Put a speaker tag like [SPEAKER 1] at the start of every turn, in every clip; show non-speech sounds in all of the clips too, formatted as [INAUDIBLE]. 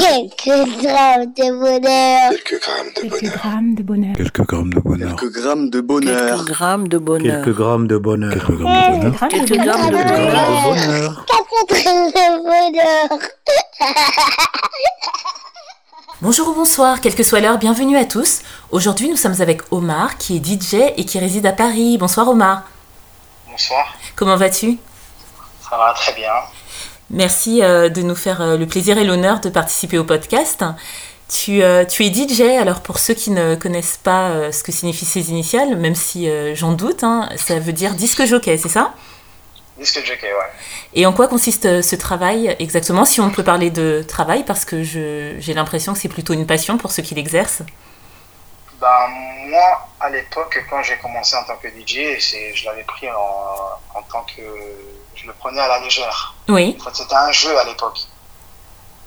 [SPEAKER 1] Quelques grammes de bonheur.
[SPEAKER 2] Quelques grammes de
[SPEAKER 3] Quelques
[SPEAKER 2] bonheur.
[SPEAKER 3] grammes de bonheur.
[SPEAKER 4] Quelques grammes de bonheur.
[SPEAKER 5] Quelques grammes de bonheur.
[SPEAKER 6] Quelques grammes de bonheur.
[SPEAKER 4] Quelques grammes de bonheur. Quelques grammes de bonheur.
[SPEAKER 6] Quelques grammes de
[SPEAKER 4] Quelques
[SPEAKER 6] bonheur.
[SPEAKER 4] grammes de bonheur.
[SPEAKER 1] Quatre grammes de bonheur.
[SPEAKER 7] Bonjour ou bonsoir, quelle que soit l'heure, bienvenue à tous. Aujourd'hui, nous sommes avec Omar, qui est DJ et qui réside à Paris. Bonsoir Omar.
[SPEAKER 8] Bonsoir,
[SPEAKER 7] Comment vas-tu
[SPEAKER 8] ça va très bien.
[SPEAKER 7] Merci euh, de nous faire euh, le plaisir et l'honneur de participer au podcast. Tu, euh, tu es DJ, alors pour ceux qui ne connaissent pas ce que signifient ces initiales, même si j'en doute, hein, ça veut dire disque jockey, c'est ça?
[SPEAKER 8] Disque jockey, ouais.
[SPEAKER 7] Et en quoi consiste ce travail exactement Si on peut parler de travail, parce que j'ai l'impression que c'est plutôt une passion pour ceux qui l'exercent?
[SPEAKER 8] Ben, moi, à l'époque, quand j'ai commencé en tant que DJ, je l'avais pris en, en tant que. Je le prenais à la légère.
[SPEAKER 7] Oui,
[SPEAKER 8] En fait, c'était un jeu à l'époque.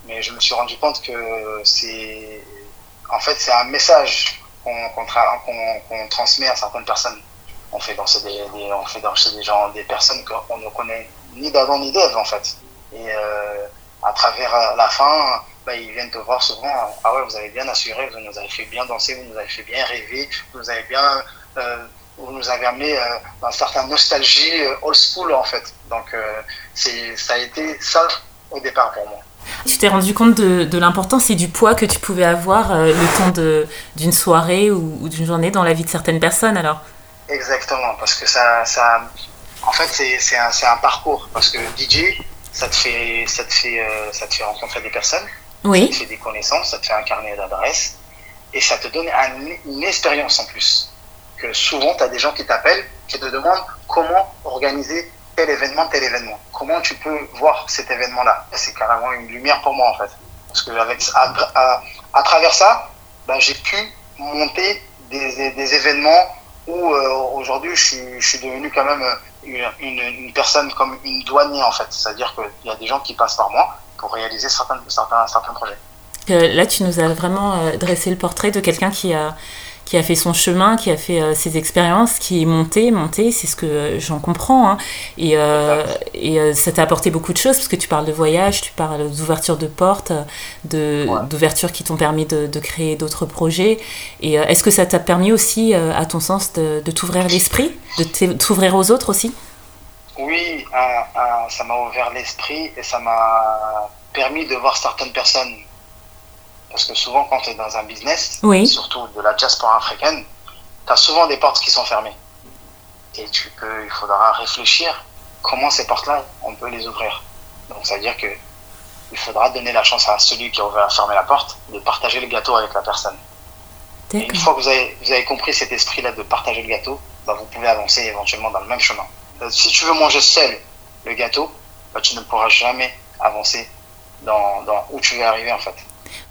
[SPEAKER 8] Mais je me suis rendu compte que c'est. En fait, c'est un message qu'on tra- qu'on transmet à certaines personnes. On fait danser des, des- on fait danser des gens, des personnes qu'on ne connaît ni d'avant ni d'Ève, en fait. Et euh, à travers la fin, bah, ils viennent te voir souvent. Ah ouais, vous avez bien assuré, vous nous avez fait bien danser, vous nous avez fait bien rêver, vous nous avez bien. euh, vous nous avez amené euh, dans une certaine nostalgie euh, old school, en fait. Donc, euh, c'est ça a été ça au départ pour moi.
[SPEAKER 7] tu t'es rendu compte de, de l'importance et du poids que tu pouvais avoir euh, le temps d'une soirée ou, ou d'une journée dans la vie de certaines personnes alors?
[SPEAKER 8] Exactement, parce que ça, ça en fait, c'est un, un parcours. Parce que DJ, ça te fait, ça te fait, euh, ça te fait rencontrer des personnes,
[SPEAKER 7] Oui,
[SPEAKER 8] fait des connaissances, ça te fait un carnet d'adresses, et ça te donne un- une expérience en plus. Que souvent, tu as des gens qui t'appellent, qui te demandent comment organiser tel événement, tel événement. Comment tu peux voir cet événement-là? C'est carrément une lumière pour moi, en fait. Parce que avec, à, à, à travers ça, ben, j'ai pu monter des, des, événements où euh, aujourd'hui, je je suis devenu quand même une, une, une personne comme une douanier, en fait. C'est-à-dire qu'il y a des gens qui passent par moi pour réaliser certains, certains, certains projets.
[SPEAKER 7] Euh, là tu nous as vraiment euh, dressé le portrait de quelqu'un qui a, qui a fait son chemin, qui a fait euh, ses expériences, qui est monté, monté, c'est ce que euh, j'en comprends. hein. Et, et ça t'a apporté beaucoup de choses, parce que tu parles de voyage, tu parles d'ouverture de portes, de-
[SPEAKER 8] Ouais.
[SPEAKER 7] d'ouverture qui t'ont permis de, de créer d'autres projets. Et est-ce que ça t'a permis aussi, à ton sens, de, de t'ouvrir l'esprit, de t'ouvrir aux autres aussi?
[SPEAKER 8] Oui, ça m'a ouvert l'esprit et ça m'a permis de voir certaines personnes. Parce que souvent, quand tu es dans un business,
[SPEAKER 7] Oui.
[SPEAKER 8] surtout de la diaspora africaine, tu as souvent des portes qui sont fermées. Et tu peux, il faudra réfléchir comment ces portes-là, on peut les ouvrir. Donc, ça veut dire que il faudra donner la chance à celui qui a ouvert, fermé la porte de partager le gâteau avec la personne. Et une fois que vous avez, vous avez compris cet esprit-là de partager le gâteau, bah, vous pouvez avancer éventuellement dans le même chemin. Euh, si tu veux manger seul le gâteau, bah, tu ne pourras jamais avancer dans, dans où tu veux arriver en fait.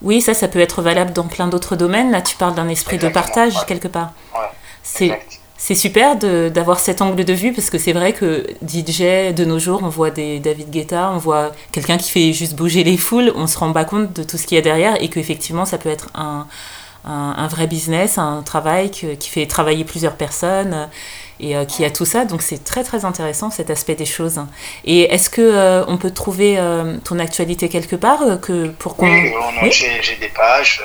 [SPEAKER 7] Oui, ça, ça peut être valable dans plein d'autres domaines. Là, tu parles d'un esprit de partage
[SPEAKER 8] ouais.
[SPEAKER 7] quelque part.
[SPEAKER 8] Ouais,
[SPEAKER 7] C'est super d'avoir cet angle de vue parce que c'est vrai que DJ de nos jours, on voit des David Guetta, on voit quelqu'un qui fait juste bouger les foules, on se rend pas compte de tout ce qu'il y a derrière et qu'effectivement ça peut être un, un, un vrai business, un travail que- qui fait travailler plusieurs personnes et euh, qui a tout ça. Donc c'est très très intéressant cet aspect des choses. Et est-ce que euh, on peut trouver euh, ton actualité quelque part que pour qu'on
[SPEAKER 8] Oui,
[SPEAKER 7] Oui.
[SPEAKER 8] j'ai des pages,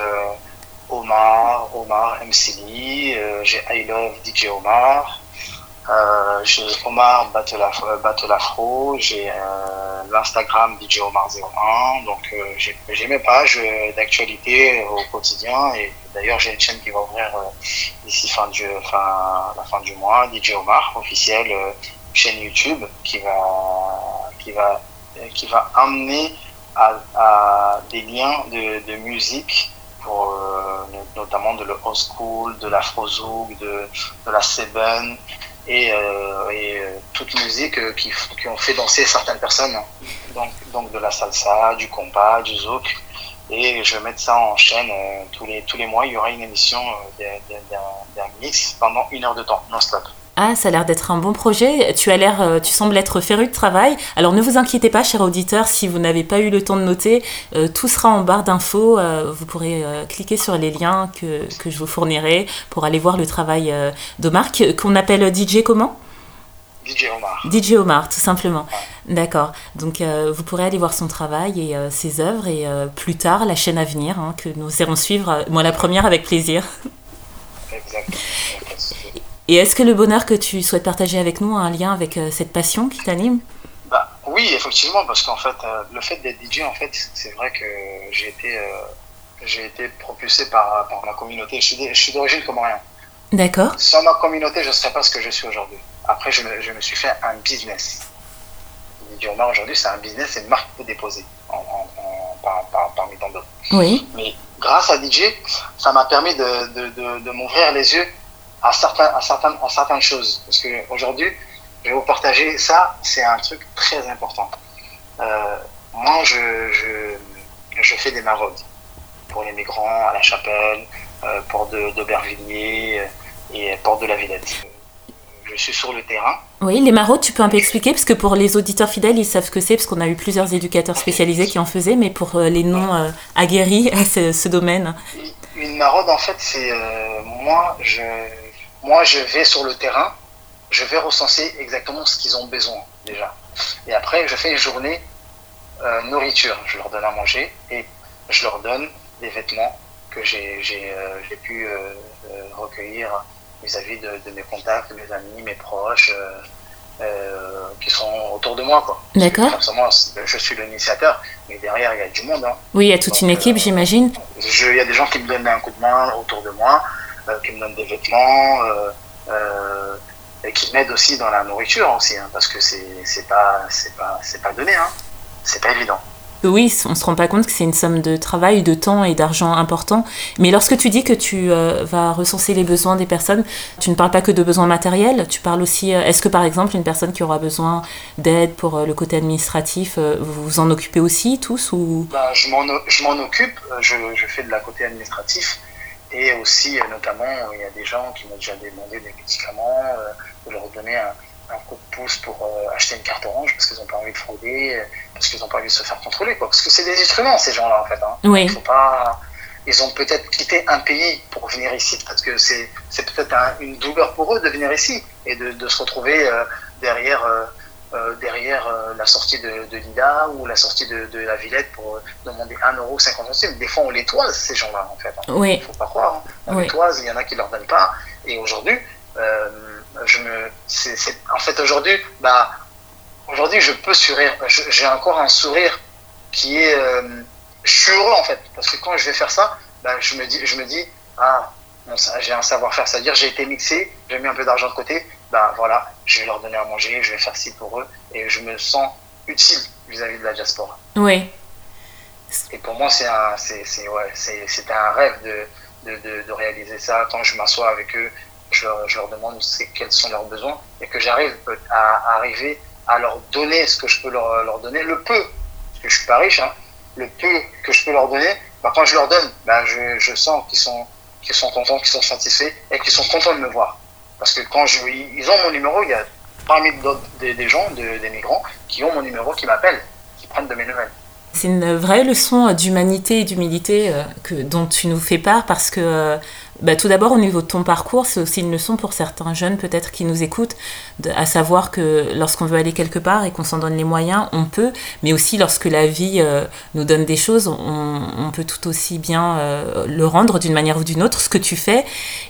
[SPEAKER 8] Omar, Omar MCD, j'ai I Love DJ Omar, euh, j'ai Omar Battle Afro, j'ai euh, l'Instagram DJ Omar01, donc euh, j'ai mes pages d'actualité au quotidien et d'ailleurs j'ai une chaîne qui va ouvrir euh, d'ici fin du, fin, la fin du mois, DJ Omar officiel, euh, chaîne YouTube qui va, qui va, qui va amener à, à des liens de, de musique pour no- notamment de le old school, de l'afrozouk, de, de la seben et, euh, et euh, toute musique euh, qui, qui ont fait danser certaines personnes. Donc, donc de la salsa, du compas, du zouk. Et je vais mettre ça en chaîne euh, tous, les, tous les mois. Il y aura une émission d'un mix pendant une heure de temps, non-stop.
[SPEAKER 7] Ah, ça a l'air d'être un bon projet. Tu as l'air, euh, tu sembles être féru de travail. Alors ne vous inquiétez pas, cher auditeur, si vous n'avez pas eu le temps de noter, euh, tout sera en barre d'infos. Euh, vous pourrez euh, cliquer sur les liens que, que je vous fournirai pour aller voir le travail d'Omar, que- qu'on appelle DJ comment?
[SPEAKER 8] DJ Omar.
[SPEAKER 7] DJ Omar, tout simplement. D'accord. Donc, euh, vous pourrez aller voir son travail et euh, ses œuvres et euh, plus tard la chaîne à venir hein, que nous irons suivre. moi, la première avec plaisir.
[SPEAKER 8] Exact. [LAUGHS]
[SPEAKER 7] Et est-ce que le bonheur que tu souhaites partager avec nous a un lien avec cette passion qui t'anime?
[SPEAKER 8] Bah, Oui, effectivement, parce qu'en fait, le fait d'être DJ, en fait, c'est vrai que j'ai été, j'ai été propulsé par, par ma communauté. Je suis d'origine comorienne.
[SPEAKER 7] D'accord.
[SPEAKER 8] Sans ma communauté, je ne serais pas ce que je suis aujourd'hui. Après, je me, je me, suis fait un business. Omar aujourd'hui, c'est un business, c'est une marque que déposer en, en, par, par, parmi tant d'autres.
[SPEAKER 7] Oui.
[SPEAKER 8] Mais grâce à DJ, ça m'a permis de, de, de, de m'ouvrir les yeux à, certains, à, certaines, à certaines choses. Parce qu'aujourd'hui, je vais vous partager ça, c'est un truc très important. Euh, moi, je, je, je, fais des maraudes pour les migrants à la chapelle, euh, porte d'Aubervilliers euh, et porte de la Villette je suis sur le terrain.
[SPEAKER 7] Oui, les maraudes, tu peux un peu expliquer Parce que pour les auditeurs fidèles, ils savent ce que c'est, parce qu'on a eu plusieurs éducateurs spécialisés qui en faisaient, mais pour euh, les non euh, aguerris à ce, ce, domaine.
[SPEAKER 8] Une maraude, en fait, c'est moi, je, moi, je vais sur le terrain, je vais recenser exactement ce qu'ils ont besoin déjà. Et après, je fais une journée euh, nourriture. Je leur donne à manger et je leur donne des vêtements que j'ai pu recueillir vis-à-vis de, de, mes contacts, mes amis, mes proches, euh, euh, qui sont autour de moi. Quoi.
[SPEAKER 7] D'accord.
[SPEAKER 8] Je suis l'initiateur, mais derrière, il y a du monde. Hein.
[SPEAKER 7] Oui, il y a toute Donc, une équipe,
[SPEAKER 8] euh,
[SPEAKER 7] j'imagine.
[SPEAKER 8] Il y a des gens qui me donnent un coup de main autour de moi, euh, qui me donnent des vêtements, et qui m'aident aussi dans la nourriture aussi, hein, parce que c'est pas, pas, pas donné, hein. c'est pas évident
[SPEAKER 7] oui, on ne se rend pas compte que c'est une somme de travail, de temps et d'argent important. Mais lorsque tu dis que tu euh, vas recenser les besoins des personnes, tu ne parles pas que de besoins matériels, tu parles aussi, euh, est-ce que par exemple une personne qui aura besoin d'aide pour euh, le côté administratif, vous vous en occupez aussi tous ou...
[SPEAKER 8] bah, Je m'en occupe, je, je, fais de la côté administratif. Et aussi, notamment, il y a des gens qui m'ont déjà demandé des médicaments, de leur donner un, un coup de pouce pour euh, acheter une carte orange parce qu'ils n'ont pas envie de frauder, parce qu'ils n'ont pas envie de se faire contrôler. Quoi. Parce que c'est des instruments, ces gens-là, en fait. Hein.
[SPEAKER 7] Oui.
[SPEAKER 8] Faut pas... Ils ont peut-être quitté un pays pour venir ici, parce que c'est peut-être un, une douleur pour eux de venir ici et de, de se retrouver euh, derrière, euh, euh derrière euh, la sortie de, de l'IDA ou la sortie de, de la Villette pour demander 1,50€. Des fois, on les toise, ces gens-là, en fait. Hein.
[SPEAKER 7] Oui.
[SPEAKER 8] faut pas croire. Hein. On
[SPEAKER 7] oui.
[SPEAKER 8] les toise, il y en a qui ne leur donnent pas. Et aujourd'hui, je me, en fait aujourd'hui, bah, aujourd'hui je peux sourire, j'ai encore un sourire qui est, euh, je suis heureux en fait, parce que quand je vais faire ça, bah, je me dis, je me dis, ah, bon, j'ai un savoir-faire, c'est-à-dire j'ai été mixé, j'ai mis un peu d'argent de côté, bah voilà, je vais leur donner à manger, je vais faire ci pour eux, et je me sens utile vis-à-vis de la diaspora.
[SPEAKER 7] Oui.
[SPEAKER 8] Et pour moi, c'est un, c'est, ouais, un rêve de, de, de, de réaliser ça quand je m'assois avec eux je leur, je leur demande quels sont leurs besoins et que j'arrive à, à, arriver à leur donner ce que je peux leur, leur donner, le peu, parce que je suis pas riche, hein, le peu que je peux leur donner, bah, quand je leur donne, bah, je, je sens qu'ils sont, qu'ils sont contents, qu'ils sont satisfaits et qu'ils sont contents de me voir. Parce que quand ils ont mon numéro, il y a parmi des, gens, de, des migrants, qui ont mon numéro, qui m'appellent, qui prennent de mes nouvelles.
[SPEAKER 7] C'est une vraie leçon d'humanité et d'humilité euh, que, dont tu nous fais part parce que euh, bah, tout d'abord, au niveau de ton parcours, c'est aussi une leçon pour certains jeunes peut-être qui nous écoutent, à savoir que lorsqu'on veut aller quelque part et qu'on s'en donne les moyens, on peut, mais aussi lorsque la vie euh, nous donne des choses, on, on, peut tout aussi bien euh, le rendre d'une manière ou d'une autre, ce que tu fais.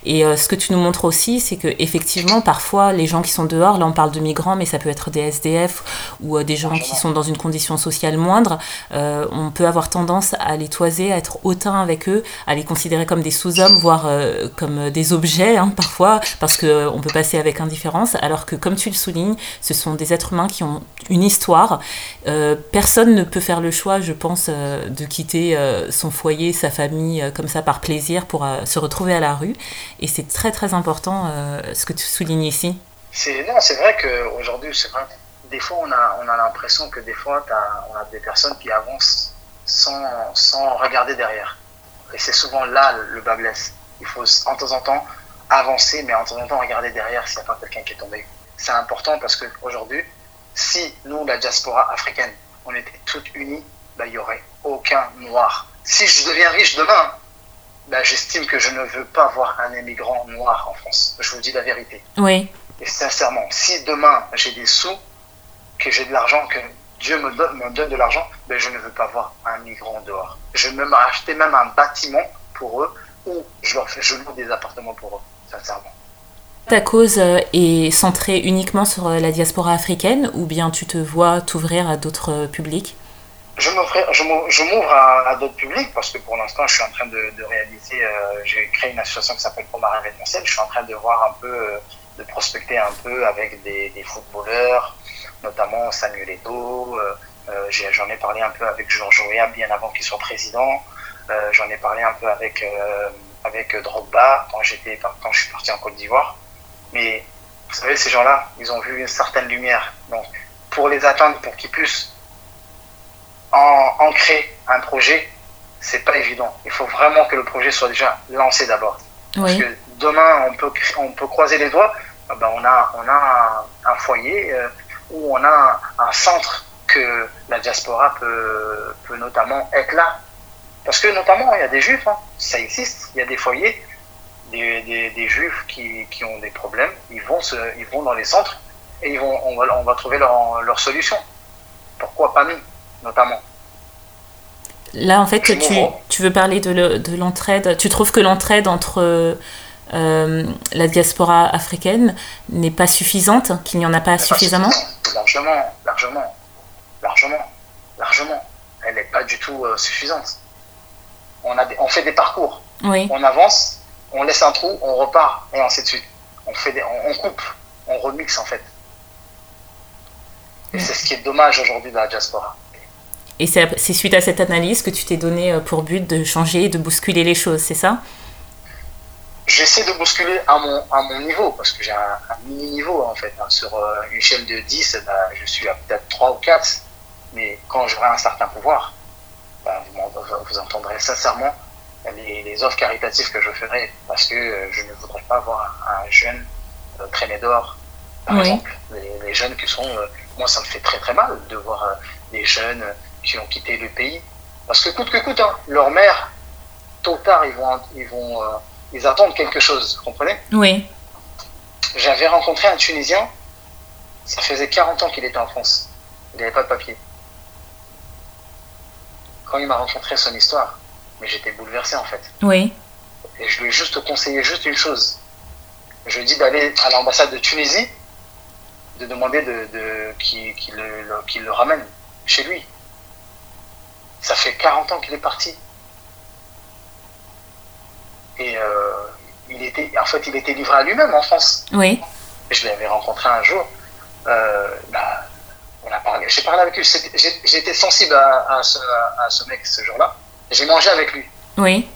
[SPEAKER 7] Et euh, ce que tu nous montres aussi, c'est que effectivement, parfois, les gens qui sont dehors, là on parle de migrants, mais ça peut être des SDF ou des gens qui sont dans une condition sociale moindre, on peut avoir tendance à les toiser, à être hautain avec eux, à les considérer comme des sous-hommes, voire euh, comme des objets hein, parfois, parce qu'on peut passer avec indifférence, alors que comme tu le soulignes, ce sont des êtres humains qui ont une histoire. Euh, personne ne peut faire le choix, je pense, euh, de quitter euh, son foyer, sa famille, euh, comme ça par plaisir pour euh, se retrouver à la rue. Et c'est très très important ce que tu soulignes ici.
[SPEAKER 8] C'est, non, c'est vrai qu'aujourd'hui, c'est vrai, des fois on a, on a l'impression que des fois on a des personnes qui avancent sans, sans regarder derrière. Et c'est souvent là le bas blesse il faut en temps en temps avancer, mais en temps en temps regarder derrière s'il n'y a pas quelqu'un qui est tombé. C'est important parce qu'aujourd'hui, si nous, la diaspora africaine, on était toutes unies, bah, il n'y aurait aucun noir. Si je deviens riche demain, bah, j'estime que je ne veux pas voir un immigrant noir en France. Je vous dis la vérité.
[SPEAKER 7] Oui.
[SPEAKER 8] Et sincèrement, si demain j'ai des sous, que j'ai de l'argent, que Dieu me donne, me donne de l'argent, ben je ne veux pas voir un migrant dehors. Je vais même acheter même un bâtiment pour eux ou je leur fais, je loue des appartements pour eux, sincèrement.
[SPEAKER 7] Ta cause euh, est centrée uniquement sur euh, la diaspora africaine ou bien tu te vois t'ouvrir à d'autres euh, publics?
[SPEAKER 8] Je m'ouvre à, d'autres publics parce que pour l'instant, je suis en train de, de réaliser, j'ai créé une association qui s'appelle Promar événementiel. Je suis en train de voir un peu, de prospecter un peu avec des, des footballeurs, notamment Samuel Eto'o. J'en ai, parlé un peu avec Georges Weah bien avant qu'il soit président. J'en ai parlé un peu avec, avec Drogba quand, quand je suis parti en Côte d'Ivoire. Mais vous savez, ces gens-là, ils ont vu une certaine lumière. Donc, pour les atteindre, pour qu'ils puissent en, ancrer un projet, c'est pas évident. Il faut vraiment que le projet soit déjà lancé d'abord. Parce que demain, on peut, on peut croiser les doigts. Ah ben, on a, on a un, foyer euh, où on a un, centre que la diaspora peut, peut notamment être là. Parce que notamment, il y a des juifs, hein. ça existe, il y a des foyers des, des, juifs qui, qui, ont des problèmes, ils vont, se, ils vont dans les centres et ils vont, on, va, on va trouver leur, leur solution. Pourquoi pas nous, notamment?
[SPEAKER 7] Là, en fait, tu, tu, veux parler de l'entraide. tu trouves que l'entraide entre euh, la diaspora africaine n'est pas suffisante, qu'il n'y en a pas suffisamment?
[SPEAKER 8] Largement, largement, largement, largement. Elle n'est pas du tout euh, suffisante. On, a on fait des parcours.
[SPEAKER 7] Oui.
[SPEAKER 8] On avance, on laisse un trou, on repart, et ainsi de suite. On, fait on, coupe, on remixe en fait. Et c'est ce qui est dommage aujourd'hui dans la diaspora.
[SPEAKER 7] Et c'est suite à cette analyse que tu t'es donné euh, pour but de changer, de bousculer les choses, c'est ça?
[SPEAKER 8] J'essaie de bousculer à mon, à mon niveau, parce que j'ai un, mini-niveau en fait. Hein. Sur euh, une échelle de 10, bah, je suis à peut-être 3 ou 4, mais quand j'aurai un certain pouvoir, vous, entendrez sincèrement les, offres caritatives que je ferai parce que euh, je ne voudrais pas voir un, jeune euh, traîner dehors, par exemple. Les, jeunes qui sont. Euh, moi, ça me fait très très mal de voir des jeunes qui ont quitté le pays. Parce que coûte que coûte, hein, leur mère, tôt ou tard, ils vont, ils vont, ils attendent quelque chose, vous comprenez?
[SPEAKER 7] Oui.
[SPEAKER 8] J'avais rencontré un Tunisien, ça faisait 40 ans qu'il était en France. Il n'avait pas de papier. Quand il m'a rencontré son histoire, mais j'étais bouleversé en fait.
[SPEAKER 7] Oui.
[SPEAKER 8] Et je lui ai juste conseillé juste une chose. Je lui ai dit d'aller à l'ambassade de Tunisie, de demander de, de qu'il le, le, ramène chez lui. Ça fait 40 ans qu'il est parti. Et euh, il était, en fait, il était livré à lui-même en France.
[SPEAKER 7] Oui.
[SPEAKER 8] je l'avais rencontré un jour. Euh, bah, parlé. J'ai parlé avec lui. J'étais sensible à, ce, à, ce, mec ce jour-là. J'ai mangé avec lui.
[SPEAKER 7] Oui.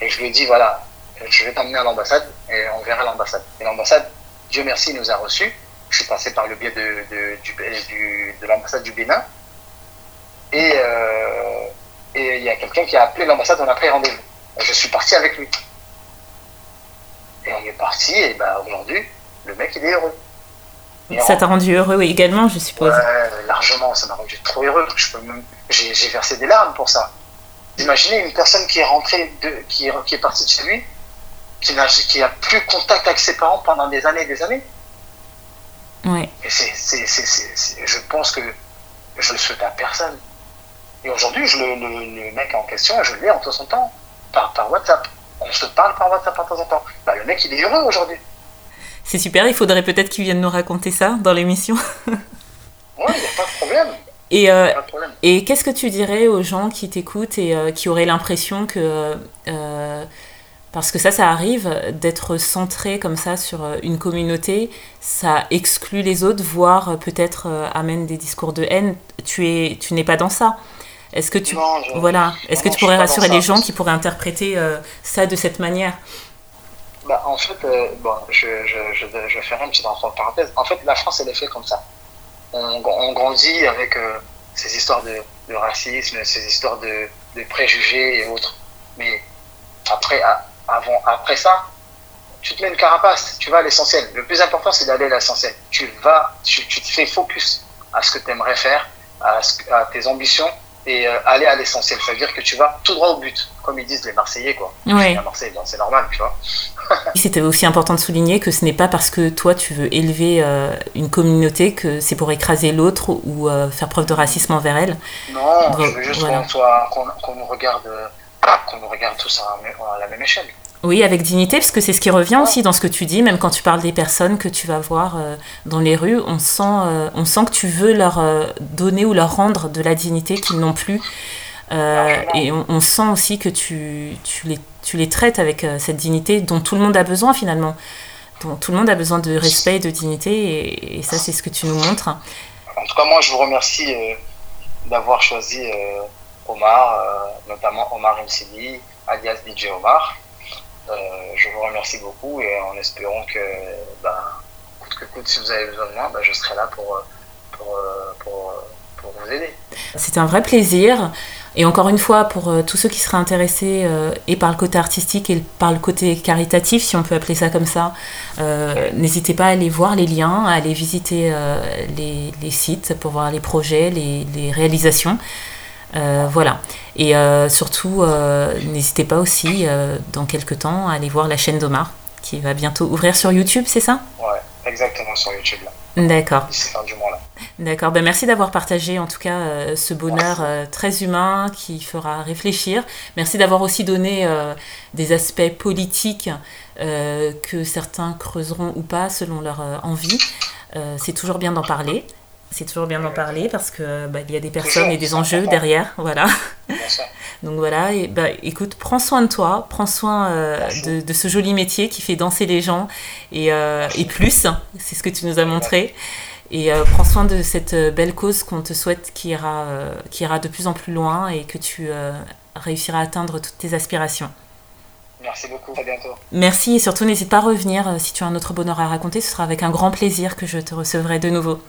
[SPEAKER 8] Et je lui ai dit, voilà, je vais t'emmener à l'ambassade et on verra l'ambassade. Et l'ambassade, Dieu merci, nous a reçus. Je suis passé par le biais de, de, du, de l'ambassade du Bénin. Et euh, et il y a quelqu'un qui a appelé l'ambassade, on a pris rendez-vous. Je suis parti avec lui. Et on est parti, et ben aujourd'hui, le mec, il est heureux.
[SPEAKER 7] Ça t'a rendu heureux également, je suppose.
[SPEAKER 8] Ouais, largement, ça m'a rendu trop heureux. J'ai versé des larmes pour ça. Imaginez une personne qui est rentrée, de, qui, est, qui est partie de chez lui, qui n'a qui a plus contact avec ses parents pendant des années et des années.
[SPEAKER 7] Oui.
[SPEAKER 8] Et c'est, c'est, c'est, je pense que je le souhaite à personne. Et aujourd'hui, je le, le, mec en question, je l'ai en temps en temps par, par WhatsApp. On se parle par WhatsApp en temps en temps. Bah, le mec, il est heureux aujourd'hui.
[SPEAKER 7] C'est super, il faudrait peut-être qu'il vienne nous raconter ça dans l'émission.
[SPEAKER 8] oui, il n'y a pas de problème.
[SPEAKER 7] Et, euh, et qu'est-ce que tu dirais aux gens qui t'écoutent et euh, qui auraient l'impression que, euh, parce que ça, ça arrive, d'être centré comme ça sur une communauté, ça exclut les autres, voire peut-être amène des discours de haine. Tu es, tu n'es pas dans ça. Est-ce que tu, voilà, est-ce que tu pourrais rassurer les gens qui pourraient interpréter ça de cette manière?
[SPEAKER 8] Bah, en fait, bon, je, je, je, je ferai une petite parenthèse. En fait, la France, elle est faite comme ça on, grandit avec euh, ces histoires de, racisme, ces histoires de, préjugés et autres. Mais après, avant, après ça, tu te mets une carapace, tu vas à l'essentiel. Le plus important, c'est d'aller à l'essentiel. Tu vas, tu, te fais focus à ce que tu aimerais faire, à, tes ambitions, et euh, aller à l'essentiel. Ça veut dire que tu vas tout droit au but, comme ils disent les Marseillais, quoi.
[SPEAKER 7] Ouais.
[SPEAKER 8] À Marseille, bon, c'est normal, tu vois.
[SPEAKER 7] C'était aussi important de souligner que ce n'est pas parce que toi tu veux élever euh, une communauté que c'est pour écraser l'autre ou euh, faire preuve de racisme envers elle.
[SPEAKER 8] Non,
[SPEAKER 7] Donc,
[SPEAKER 8] je veux juste
[SPEAKER 7] voilà.
[SPEAKER 8] qu'on qu'on, qu'on nous regarde, qu'on nous regarde tous à la même échelle.
[SPEAKER 7] Oui, avec dignité, parce que c'est ce qui revient aussi dans ce que tu dis, même quand tu parles des personnes que tu vas voir euh, dans les rues, on sent, euh, on sent que tu veux leur euh, donner ou leur rendre de la dignité qu'ils n'ont plus. Et on, sent aussi que tu, tu, les, tu les traites avec cette dignité dont tout le monde a besoin finalement. Dont tout le monde a besoin de respect et de dignité, et, ça c'est ce que tu nous montres.
[SPEAKER 8] En tout cas, moi, je vous remercie d'avoir choisi Omar, notamment Omar Mcidi, alias DJ Omar. Euh, je vous remercie beaucoup et en espérant que, ben, coûte que coûte, si vous avez besoin de moi, ben, je serai là pour, pour, pour, vous aider.
[SPEAKER 7] C'est un vrai plaisir. Et encore une fois, pour euh, tous ceux qui seraient intéressés euh, et par le côté artistique et par le côté caritatif, si on peut appeler ça comme ça, n'hésitez pas à aller voir les liens, à aller visiter les, sites pour voir les projets, les réalisations. Euh, voilà. Et euh, surtout, euh, n'hésitez pas aussi, dans quelques temps, à aller voir la chaîne d'Omar, qui va bientôt ouvrir sur YouTube, c'est ça?
[SPEAKER 8] Ouais, exactement, sur YouTube, là,
[SPEAKER 7] D'accord.
[SPEAKER 8] d'ici fin du mois, là.
[SPEAKER 7] D'accord, ben merci d'avoir partagé en tout cas ce bonheur très humain qui fera réfléchir. Merci d'avoir aussi donné des aspects politiques que certains creuseront ou pas selon leur envie. C'est toujours bien d'en parler. C'est toujours bien d'en parler parce que bah, il y a des personnes et des enjeux derrière, voilà. [LAUGHS] Donc voilà, et bah, écoute, prends soin de toi, prends soin euh, de, de ce joli métier qui fait danser les gens et, euh, et plus, c'est ce que tu nous as montré. Et euh, prends soin de cette belle cause qu'on te souhaite qui ira, qui ira de plus en plus loin et que tu réussiras à atteindre toutes tes aspirations.
[SPEAKER 8] Merci beaucoup, à bientôt.
[SPEAKER 7] Merci et surtout n'hésite pas à revenir si tu as un autre bonheur à raconter, ce sera avec un grand plaisir que je te recevrai de nouveau.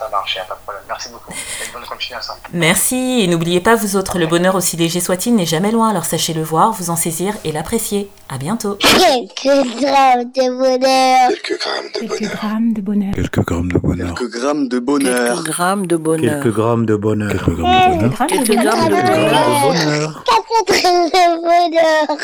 [SPEAKER 8] Ça marche, y a pas de problème. Merci beaucoup. Et une bonne continuation.
[SPEAKER 7] Merci et n'oubliez pas vous autres, le bonheur aussi léger soit-il n'est jamais loin, alors sachez le voir, vous en saisir et l'apprécier. À bientôt.
[SPEAKER 1] Quelques grammes de bonheur.
[SPEAKER 2] Quelques grammes de bonheur.
[SPEAKER 4] Quelques grammes de bonheur.
[SPEAKER 3] Quelques grammes de bonheur.
[SPEAKER 5] Quelques grammes de bonheur.
[SPEAKER 4] Quelques grammes de bonheur. Quelques grammes de bonheur.
[SPEAKER 2] Quelques
[SPEAKER 5] Quelques
[SPEAKER 2] grammes de
[SPEAKER 5] grammes de
[SPEAKER 2] bonheur.
[SPEAKER 4] Quelques grammes de bonheur.
[SPEAKER 1] Quatre grammes de bonheur.